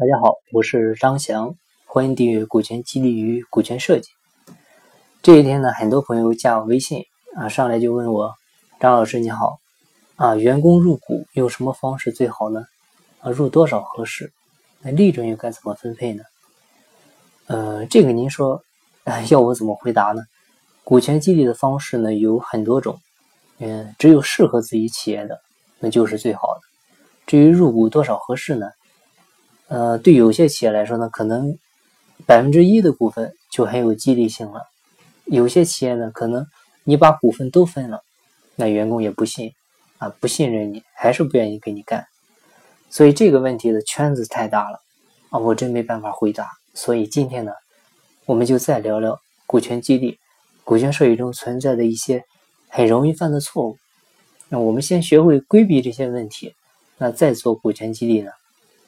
大家好，我是张翔，欢迎订阅《股权激励与股权设计》。这一天呢，很多朋友加我微信啊，上来就问我：“张老师你好，啊，员工入股用什么方式最好呢？啊，入多少合适？那利润又该怎么分配呢？”呃，这个您说，要我怎么回答呢？股权激励的方式呢有很多种，嗯，只有适合自己企业的，那就是最好的。至于入股多少合适呢？呃，对有些企业来说呢，可能百分之一的股份就很有激励性了。有些企业呢，可能你把股份都分了，那员工也不信啊，不信任你，还是不愿意跟你干。所以这个问题的圈子太大了啊，我真没办法回答。所以今天呢，我们就再聊聊股权激励、股权设计中存在的一些很容易犯的错误。那我们先学会规避这些问题，那再做股权激励呢？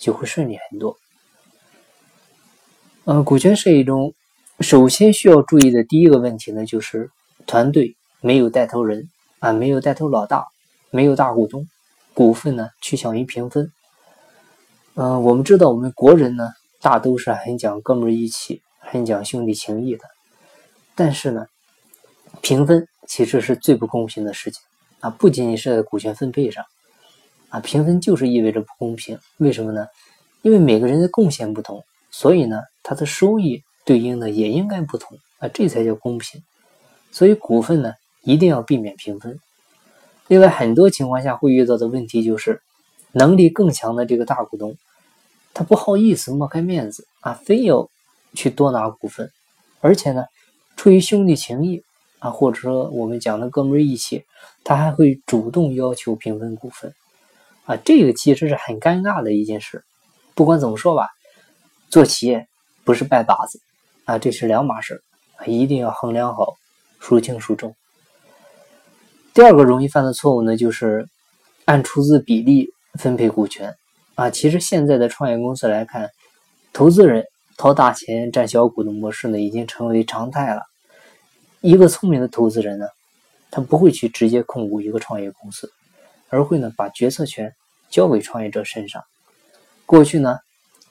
就会顺利很多。呃，股权设计中，首先需要注意的第一个问题呢，就是团队没有带头人啊，没有带头老大，没有大股东，股份呢趋向于平分。嗯，我们知道我们国人呢，大都是很讲哥们义气，很讲兄弟情谊的。但是呢，平分其实是最不公平的事情啊，不仅仅是在股权分配上。啊，平分就是意味着不公平，为什么呢？因为每个人的贡献不同，所以呢，他的收益对应的也应该不同啊，这才叫公平。所以股份呢，一定要避免平分。另外，很多情况下会遇到的问题就是，能力更强的这个大股东，他不好意思抹开面子啊，非要去多拿股份，而且呢，出于兄弟情谊啊，或者说我们讲的哥们义气，他还会主动要求平分股份。啊，这个其实是很尴尬的一件事。不管怎么说吧，做企业不是拜把子啊，这是两码事，一定要衡量好，孰轻孰重。第二个容易犯的错误呢，就是按出资比例分配股权啊。其实现在的创业公司来看，投资人掏大钱占小股的模式呢，已经成为常态了。一个聪明的投资人呢，他不会去直接控股一个创业公司。而会呢把决策权交给创业者身上。过去呢，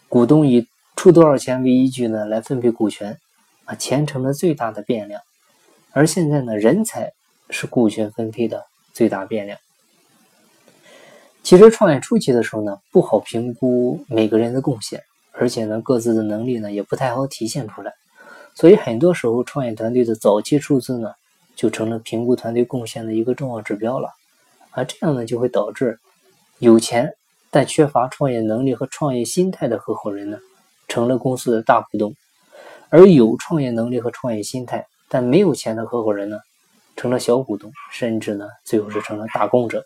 股东以出多少钱为依据呢来分配股权，啊，钱成了最大的变量。而现在呢，人才是股权分配的最大变量。其实创业初期的时候呢，不好评估每个人的贡献，而且呢，各自的能力呢也不太好体现出来。所以很多时候，创业团队的早期数字呢，就成了评估团队贡献的一个重要指标了。而，这样呢就会导致有钱但缺乏创业能力和创业心态的合伙人呢，成了公司的大股东；而有创业能力和创业心态但没有钱的合伙人呢，成了小股东，甚至呢最后是成了打工者。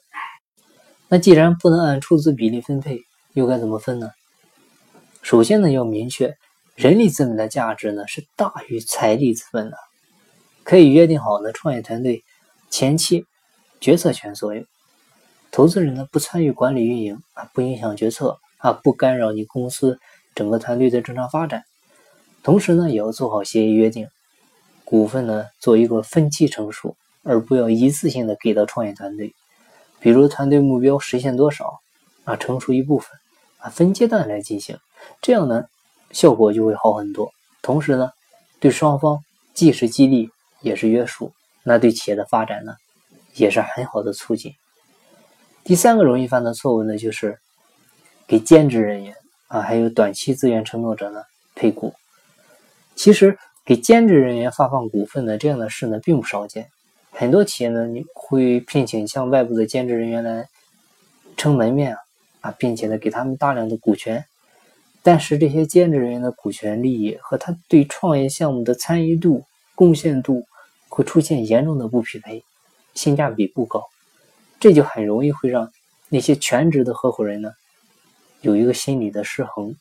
那既然不能按出资比例分配，又该怎么分呢？首先呢要明确，人力资本的价值呢是大于财力资本的，可以约定好呢，创业团队前期决策权所有。投资人呢不参与管理运营啊，不影响决策啊，不干扰你公司整个团队的正常发展。同时呢，也要做好协议约定，股份呢做一个分期成熟，而不要一次性的给到创业团队。比如团队目标实现多少啊，成熟一部分啊，分阶段来进行，这样呢效果就会好很多。同时呢，对双方既是激励也是约束，那对企业的发展呢也是很好的促进。第三个容易犯的错误呢，就是给兼职人员啊，还有短期资源承诺者呢配股。其实给兼职人员发放股份的这样的事呢，并不少见。很多企业呢，你会聘请像外部的兼职人员来撑门面啊，啊，并且呢给他们大量的股权。但是这些兼职人员的股权利益和他对创业项目的参与度、贡献度会出现严重的不匹配，性价比不高。这就很容易会让那些全职的合伙人呢有一个心理的失衡，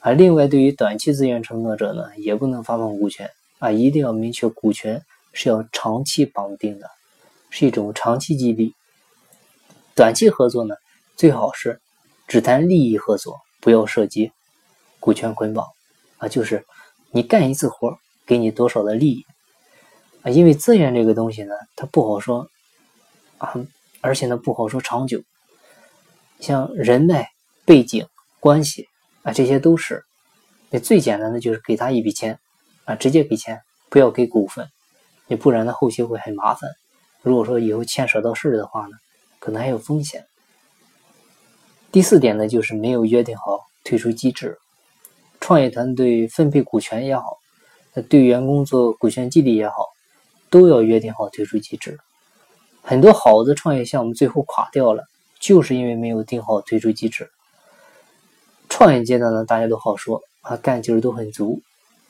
啊，另外对于短期资源承诺者呢，也不能发放股权啊，一定要明确股权是要长期绑定的，是一种长期激励。短期合作呢，最好是只谈利益合作，不要涉及股权捆绑啊，就是你干一次活给你多少的利益啊，因为资源这个东西呢，它不好说。啊，而且呢不好说长久，像人脉、背景、关系啊，这些都是。那最简单的就是给他一笔钱啊，直接给钱，不要给股份，你不然呢后期会很麻烦。如果说以后牵扯到事儿的话呢，可能还有风险。第四点呢，就是没有约定好退出机制。创业团队分配股权也好，对员工做股权激励也好，都要约定好退出机制。很多好的创业项目最后垮掉了，就是因为没有定好退出机制。创业阶段呢，大家都好说啊，干劲儿都很足，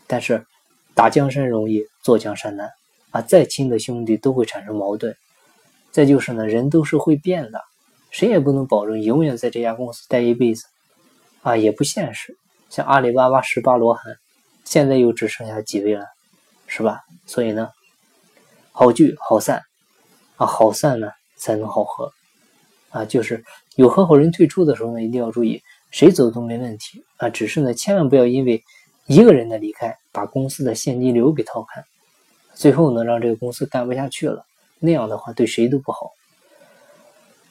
但是打江山容易坐江山难啊，再亲的兄弟都会产生矛盾。再就是呢，人都是会变的。谁也不能保证永远在这家公司待一辈子，啊，也不现实。像阿里巴巴十八罗汉，现在又只剩下几位了，是吧？所以呢，好聚好散，好散呢才能好合，啊，就是有合伙人退出的时候呢，一定要注意，谁走都没问题，啊，只是呢，千万不要因为一个人的离开，把公司的现金流给掏开，最后呢，让这个公司干不下去了，那样的话对谁都不好。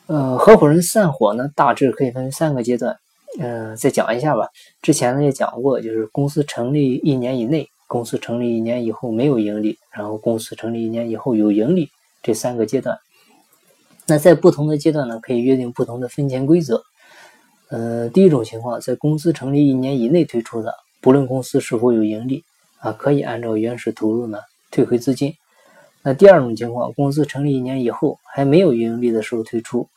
呃，合伙人散伙呢，大致可以分三个阶段。嗯，再讲一下吧。之前呢也讲过，就是公司成立一年以内，公司成立一年以后没有盈利，然后公司成立一年以后有盈利，这三个阶段。那在不同的阶段呢，可以约定不同的分钱规则。呃，第一种情况，在公司成立一年以内退出的，不论公司是否有盈利，啊，可以按照原始投入呢退回资金。那第二种情况，公司成立一年以后还没有盈利的时候退出。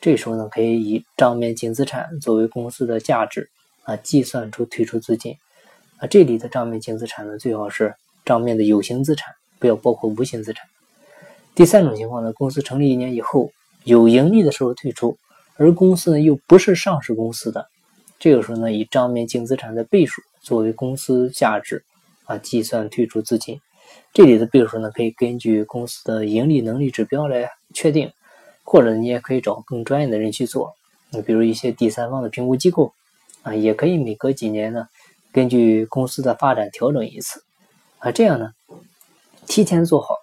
这时候呢，可以以账面净资产作为公司的价值啊，计算出退出资金啊。这里的账面净资产呢，最好是账面的有形资产，不要包括无形资产。第三种情况呢，公司成立一年以后有盈利的时候退出，而公司呢又不是上市公司的，这个时候呢，以账面净资产的倍数作为公司价值啊，计算退出资金。这里的倍数呢，可以根据公司的盈利能力指标来确定。或者你也可以找更专业的人去做，你比如一些第三方的评估机构啊，也可以每隔几年呢，根据公司的发展调整一次啊，这样呢，提前做好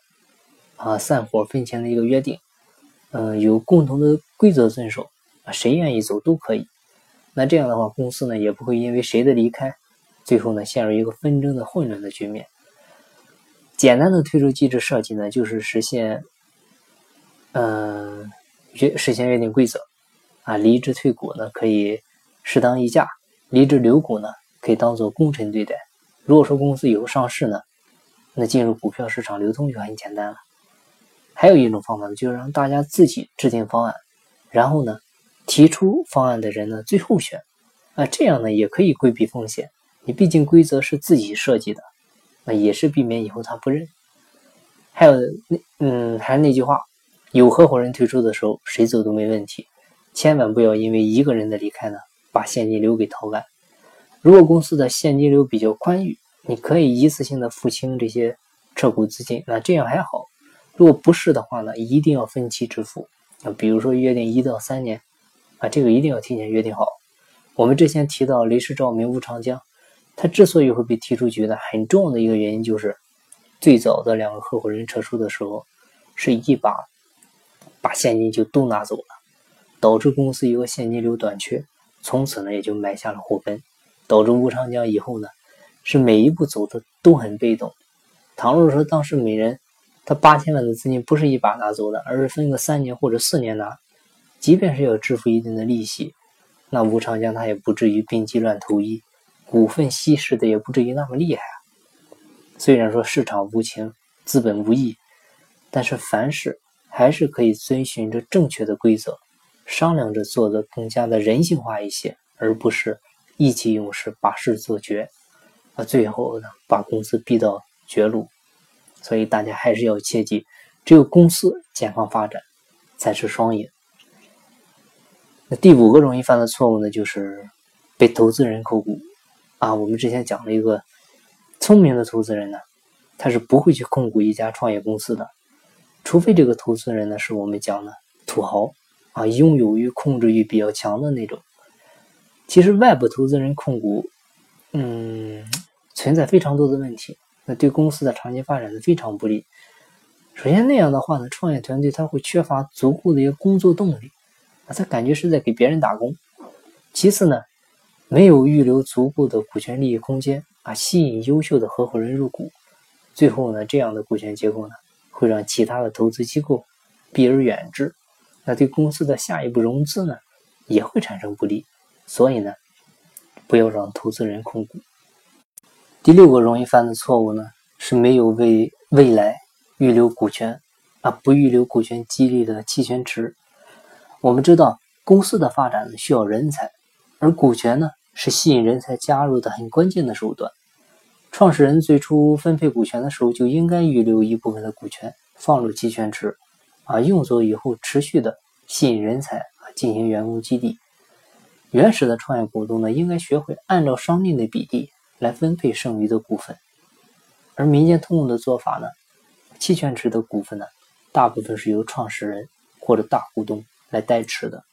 啊散伙分钱的一个约定，嗯，有共同的规则遵守啊，谁愿意走都可以。那这样的话，公司呢也不会因为谁的离开，最后呢陷入一个纷争的混乱的局面。简单的退出机制设计呢，就是实现。嗯，约实现约定规则啊，离职退股呢可以适当溢价，离职留股呢可以当做功臣对待。如果说公司以后上市呢，那进入股票市场流通就很简单了。还有一种方法呢，就是让大家自己制定方案，然后呢提出方案的人呢最后选啊，这样呢也可以规避风险。你毕竟规则是自己设计的，那也是避免以后他不认。还有那嗯，还是那句话。有合伙人退出的时候，谁走都没问题。千万不要因为一个人的离开呢，把现金流给掏干。如果公司的现金流比较宽裕，你可以一次性的付清这些撤股资金，那这样还好。如果不是的话呢，一定要分期支付。啊，比如说约定一到三年，啊，这个一定要提前约定好。我们之前提到雷士照明、吴长江，他之所以会被踢出局呢，很重要的一个原因就是，最早的两个合伙人撤出的时候，是一把。把现金就都拿走了，导致公司一个现金流短缺，从此呢也就埋下了祸根，导致吴长江以后呢是每一步走的都很被动。倘若说当时每人他八千万的资金不是一把拿走的，而是分个三年或者四年拿，即便是要支付一定的利息，那吴长江他也不至于病急乱投医，股份稀释的也不至于那么厉害啊。虽然说市场无情，资本无义，但是凡事。还是可以遵循着正确的规则，商量着做的更加的人性化一些，而不是意气用事把事做绝，啊，最后呢把公司逼到绝路。所以大家还是要切记，只有公司健康发展才是双赢。那第五个容易犯的错误呢，就是被投资人控股啊。我们之前讲了一个聪明的投资人呢，他是不会去控股一家创业公司的。除非这个投资人呢是我们讲的土豪啊，拥有欲、控制欲比较强的那种。其实外部投资人控股，嗯，存在非常多的问题，那对公司的长期发展是非常不利。首先那样的话呢，创业团队他会缺乏足够的一个工作动力，啊，他感觉是在给别人打工。其次呢，没有预留足够的股权利益空间啊，吸引优秀的合伙人入股，最后呢，这样的股权结构呢，会让其他的投资机构避而远之，那对公司的下一步融资呢，也会产生不利。所以呢，不要让投资人控股。第六个容易犯的错误呢，是没有为未来预留股权啊，不预留股权激励的期权池。我们知道，公司的发展呢需要人才，而股权呢？是吸引人才加入的很关键的手段。创始人最初分配股权的时候，就应该预留一部分的股权放入期权池，啊，用作以后持续的吸引人才啊，进行员工激励。原始的创业股东呢，应该学会按照商定的比例来分配剩余的股份。而民间通用的做法呢，期权池的股份呢，大部分是由创始人或者大股东来代持的。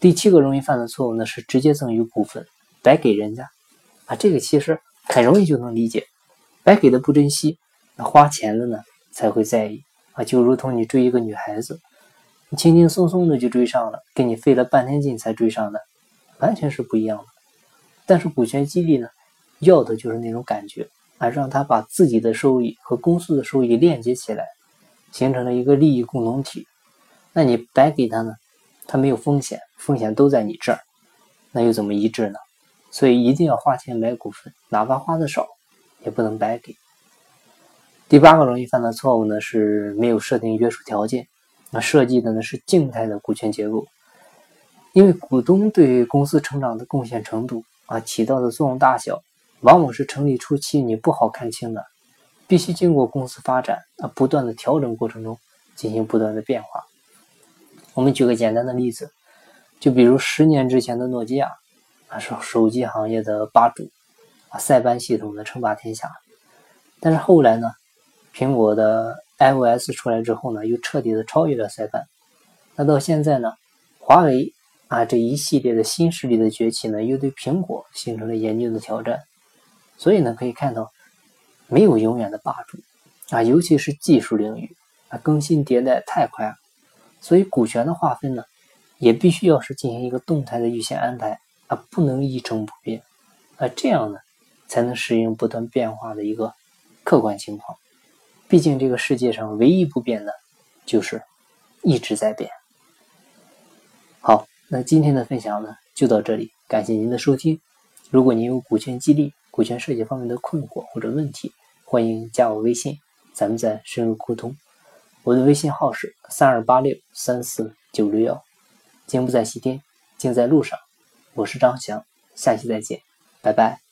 第七个容易犯的错误呢，是直接赠与股份，白给人家啊，这个其实很容易就能理解，白给的不珍惜，那花钱的呢才会在意啊，就如同你追一个女孩子，你轻轻松松的就追上了，跟你费了半天劲才追上的，完全是不一样的。但是股权激励呢，要的就是那种感觉啊，让他把自己的收益和公司的收益链接起来，形成了一个利益共同体。那你白给他呢？他没有风险，风险都在你这儿，那又怎么一致呢？所以一定要花钱买股份，哪怕花的少，也不能白给。第八个容易犯的错误呢，是没有设定约束条件，那设计的呢是静态的股权结构，因为股东对公司成长的贡献程度啊，起到的作用大小，往往是成立初期你不好看清的，必须经过公司发展啊不断的调整过程中进行不断的变化。我们举个简单的例子，就比如十年之前的诺基亚，啊是手机行业的霸主，啊塞班系统的称霸天下。但是后来呢，苹果的 iOS 出来之后呢，又彻底的超越了塞班。那到现在呢，华为啊这一系列的新势力的崛起呢，又对苹果形成了严峻的挑战。所以呢，可以看到，没有永远的霸主啊，尤其是技术领域啊，更新迭代太快了。所以股权的划分呢，也必须要是进行一个动态的预先安排啊，不能一成不变啊，这样呢才能适应不断变化的一个客观情况。毕竟这个世界上唯一不变的，就是一直在变。好，那今天的分享呢就到这里，感谢您的收听。如果您有股权激励、股权设计方面的困惑或者问题，欢迎加我微信，咱们再深入沟通。我的微信号是三二八六三四九六幺，金不在西天，静在路上。我是张翔，下期再见，拜拜。